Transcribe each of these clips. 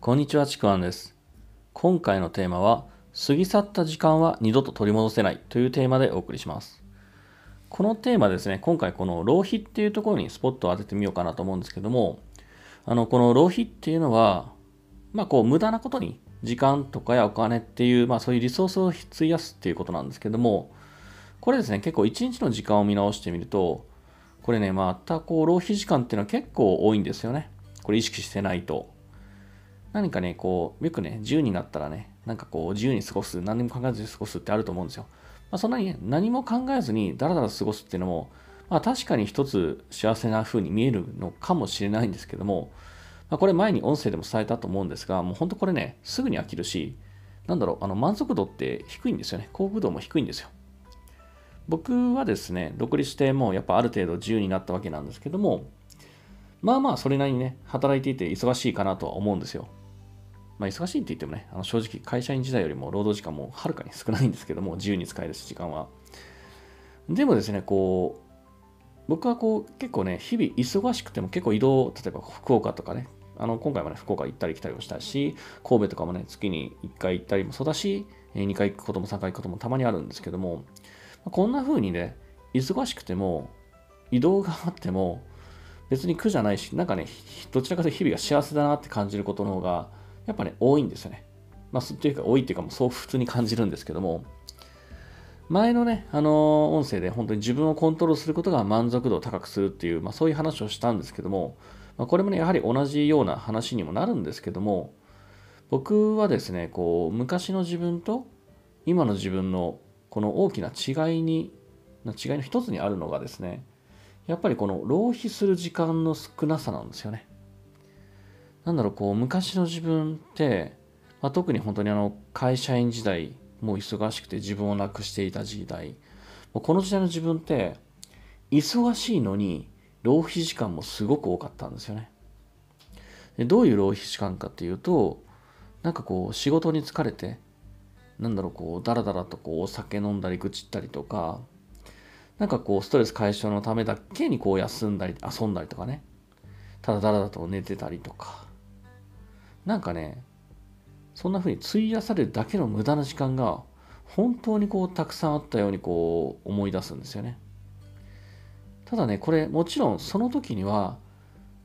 こんにちは、ちくわんです。今回のテーマは、過ぎ去った時間は二度と取り戻せないというテーマでお送りします。このテーマですね、今回この浪費っていうところにスポットを当ててみようかなと思うんですけども、あの、この浪費っていうのは、まあこう無駄なことに時間とかやお金っていう、まあそういうリソースを費やすっていうことなんですけども、これですね、結構一日の時間を見直してみると、これね、またこう浪費時間っていうのは結構多いんですよね。これ意識してないと。何かね、こう、よくね、自由になったらね、なんかこう、自由に過ごす、何も考えずに過ごすってあると思うんですよ。まあ、そんなに、ね、何も考えずにダラダラ過ごすっていうのも、まあ、確かに一つ幸せな風に見えるのかもしれないんですけども、まあ、これ前に音声でも伝えたと思うんですが、もう本当これね、すぐに飽きるし、なんだろう、あの満足度って低いんですよね。幸福度も低いんですよ。僕はですね、独立してもうやっぱある程度自由になったわけなんですけども、まあまあそれなりにね、働いていて忙しいかなとは思うんですよ。まあ、忙しいって言ってもね、あの正直会社員時代よりも労働時間もはるかに少ないんですけども、自由に使える時間は。でもですね、こう、僕はこう結構ね、日々忙しくても結構移動、例えば福岡とかね、あの今回もね、福岡行ったり来たりもしたし、神戸とかもね、月に1回行ったりもそうだし、2回行くことも3回行くこともたまにあるんですけども、こんな風にね、忙しくても、移動があっても、別に苦じゃないし、なんかね、どちらかというと日々が幸せだなって感じることの方が、やっぱね、多いんですよね。まあ、っていうか、多いっていうか、もうそう普通に感じるんですけども、前のね、あの、音声で本当に自分をコントロールすることが満足度を高くするっていう、まあ、そういう話をしたんですけども、まあ、これもね、やはり同じような話にもなるんですけども、僕はですね、こう、昔の自分と今の自分のこの大きな違いに、違いの一つにあるのがですね、やっぱりこの浪費する時間の少なさなんですよね。なんだろう、こう、昔の自分って、まあ、特に本当にあの、会社員時代、もう忙しくて自分をなくしていた時代、もうこの時代の自分って、忙しいのに、浪費時間もすごく多かったんですよね。でどういう浪費時間かっていうと、なんかこう、仕事に疲れて、なんだろう、こう、だらだらとこう、お酒飲んだり愚痴ったりとか、なんかこう、ストレス解消のためだけにこう、休んだり、遊んだりとかね。ただだらだと寝てたりとか。なんかね、そんな風に費やされるだけの無駄な時間が、本当にこう、たくさんあったようにこう、思い出すんですよね。ただね、これ、もちろんその時には、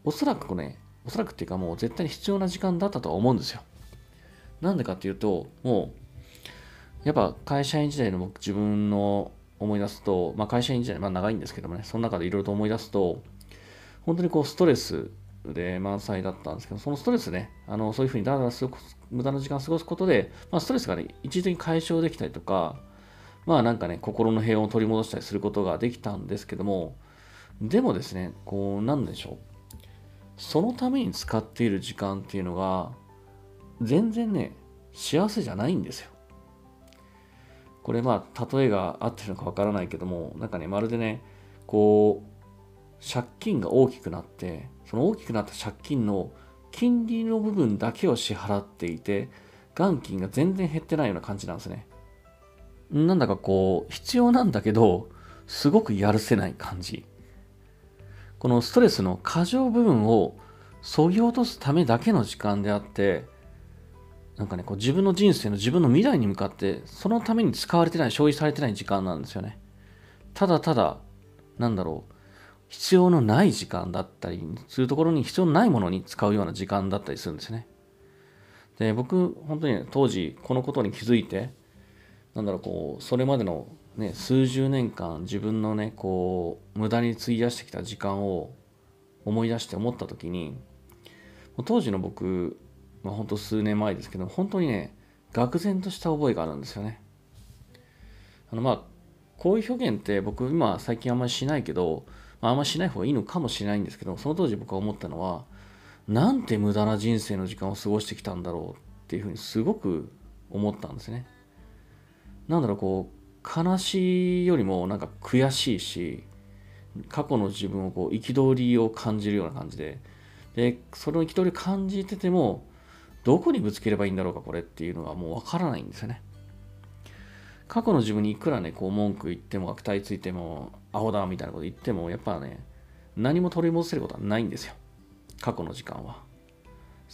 おそらくね、おそらくっていうかもう絶対に必要な時間だったとは思うんですよ。なんでかっていうと、もう、やっぱ会社員時代の僕自分の思い出すと、まあ会社員時代、まあ長いんですけどもね、その中でいろいろと思い出すと、本当にこうストレスで満載だったんですけど、そのストレスね、あのそういうふうにだらだら、無駄な時間を過ごすことで、まあ、ストレスがね、一時的に解消できたりとか、まあなんかね、心の平穏を取り戻したりすることができたんですけども、でもですね、こう、なんでしょう。そのために使っている時間っていうのが、全然ね、幸せじゃないんですよ。これまあ、例えが合ってるのかわからないけども、なんかね、まるでね、こう、借金が大きくなって、その大きくなった借金の金利の部分だけを支払っていて、元金が全然減ってないような感じなんですね。なんだかこう、必要なんだけど、すごくやるせない感じ。このストレスの過剰部分を削ぎ落とすためだけの時間であって、なんかね、こう自分の人生の自分の未来に向かって、そのために使われてない、消費されてない時間なんですよね。ただただ、なんだろう、必要のない時間だったりするところに必要のないものに使うような時間だったりするんですね。で、僕、本当に、当時、このことに気づいて、なんだろう、こう、それまでのね、数十年間、自分のね、こう、無駄に費やしてきた時間を思い出して思った時に、当時の僕、まあ、本当数年前ですけど、本当にね、愕然とした覚えがあるんですよね。あの、まあ、こういう表現って僕、今、最近あんまりしないけど、まあ、あんましない方がいいのかもしれないんですけど、その当時僕は思ったのは、なんて無駄な人生の時間を過ごしてきたんだろうっていうふうにすごく思ったんですね。なんだろう、こう、悲しいよりもなんか悔しいし、過去の自分をこう、憤りを感じるような感じで、で、その憤りを感じてても、どこにぶつければいいんだろうか、これっていうのがもうわからないんですよね。過去の自分にいくらね、こう文句言っても、悪態ついても、アホだみたいなこと言っても、やっぱね、何も取り戻せることはないんですよ。過去の時間は。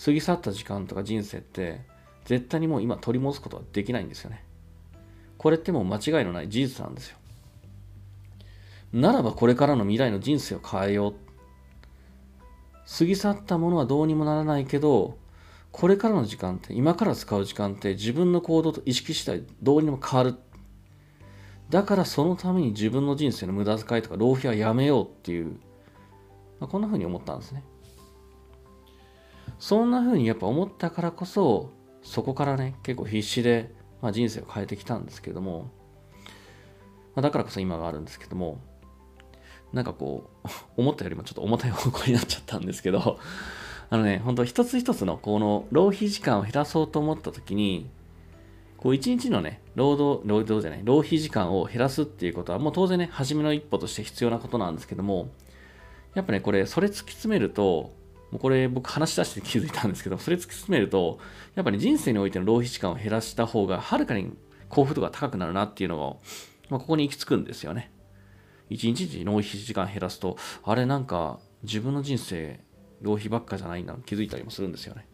過ぎ去った時間とか人生って絶対にもう今取り戻すことはできないんですよね。これってもう間違いのない事実なんですよ。ならばこれからの未来の人生を変えよう。過ぎ去ったものはどうにもならないけど、これからの時間って、今から使う時間って自分の行動と意識次第どうにも変わる。だからそのために自分の人生の無駄遣いとか浪費はやめようっていう、まあ、こんな風に思ったんですね。そんな風にやっぱ思ったからこそ、そこからね、結構必死で、まあ、人生を変えてきたんですけども、まあ、だからこそ今があるんですけども、なんかこう、思ったよりもちょっと重たい方向になっちゃったんですけど、あのね、本当一つ一つのこの浪費時間を減らそうと思った時に、こう一日のね、労働、労働じゃない、浪費時間を減らすっていうことはもう当然ね、初めの一歩として必要なことなんですけども、やっぱね、これ、それ突き詰めると、もうこれ僕話し出して気づいたんですけど、それ突き詰めると、やっぱり人生においての浪費時間を減らした方が、はるかに幸福度が高くなるなっていうのを、まあ、ここに行き着くんですよね。一日に浪費時間減らすと、あれなんか自分の人生、浪費ばっかじゃないんだ気づいたりもするんですよね。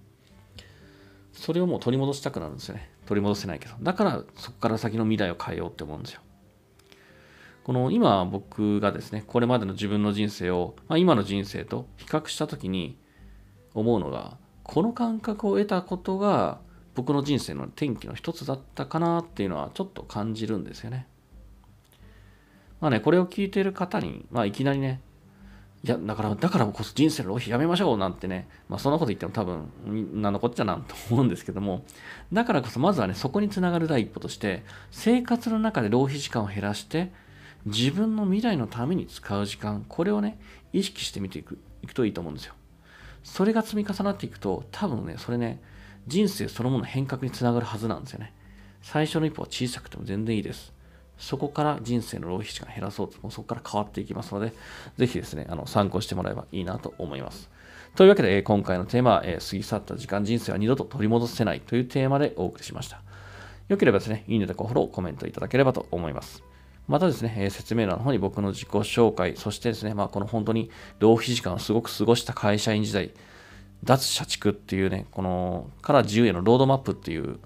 それをもう取り戻したくなるんですよね。取り戻せないけど。だからそこから先の未来を変えようって思うんですよ。この今僕がですね、これまでの自分の人生を、まあ、今の人生と比較したときに、思うのが、この感覚を得たことが僕の人生の転機の一つだったかなっていうのはちょっと感じるんですよね。まあね、これを聞いている方に、まあいきなりね、いや、だから、だからこそ人生の浪費やめましょうなんてね、まあそんなこと言っても多分、なんのこっちゃなんと思うんですけども、だからこそまずはね、そこにつながる第一歩として、生活の中で浪費時間を減らして、自分の未来のために使う時間、これをね、意識してみていく、いくといいと思うんですよ。それが積み重なっていくと、多分ね、それね、人生そのもの変革につながるはずなんですよね。最初の一歩は小さくても全然いいです。そこから人生の浪費時間減らそうと、もうそこから変わっていきますので、ぜひですね、あの参考してもらえばいいなと思います。というわけで、え今回のテーマは、え過ぎ去った時間、人生は二度と取り戻せないというテーマでお送りしました。よければですね、いいねとかフォロー、コメントいただければと思います。またですね、え説明欄の方に僕の自己紹介、そしてですね、まあ、この本当に浪費時間をすごく過ごした会社員時代、脱社畜っていうね、この、から自由へのロードマップっていう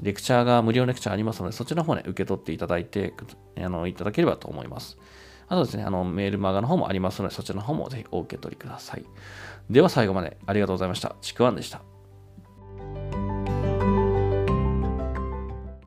レクチャーが、無料レクチャーありますので、そちらの方ね、受け取っていただいて、あの、いただければと思います。あとですね、あの、メールマガの方もありますので、そちらの方もぜひお受け取りください。では最後までありがとうございました。ちくわんでした。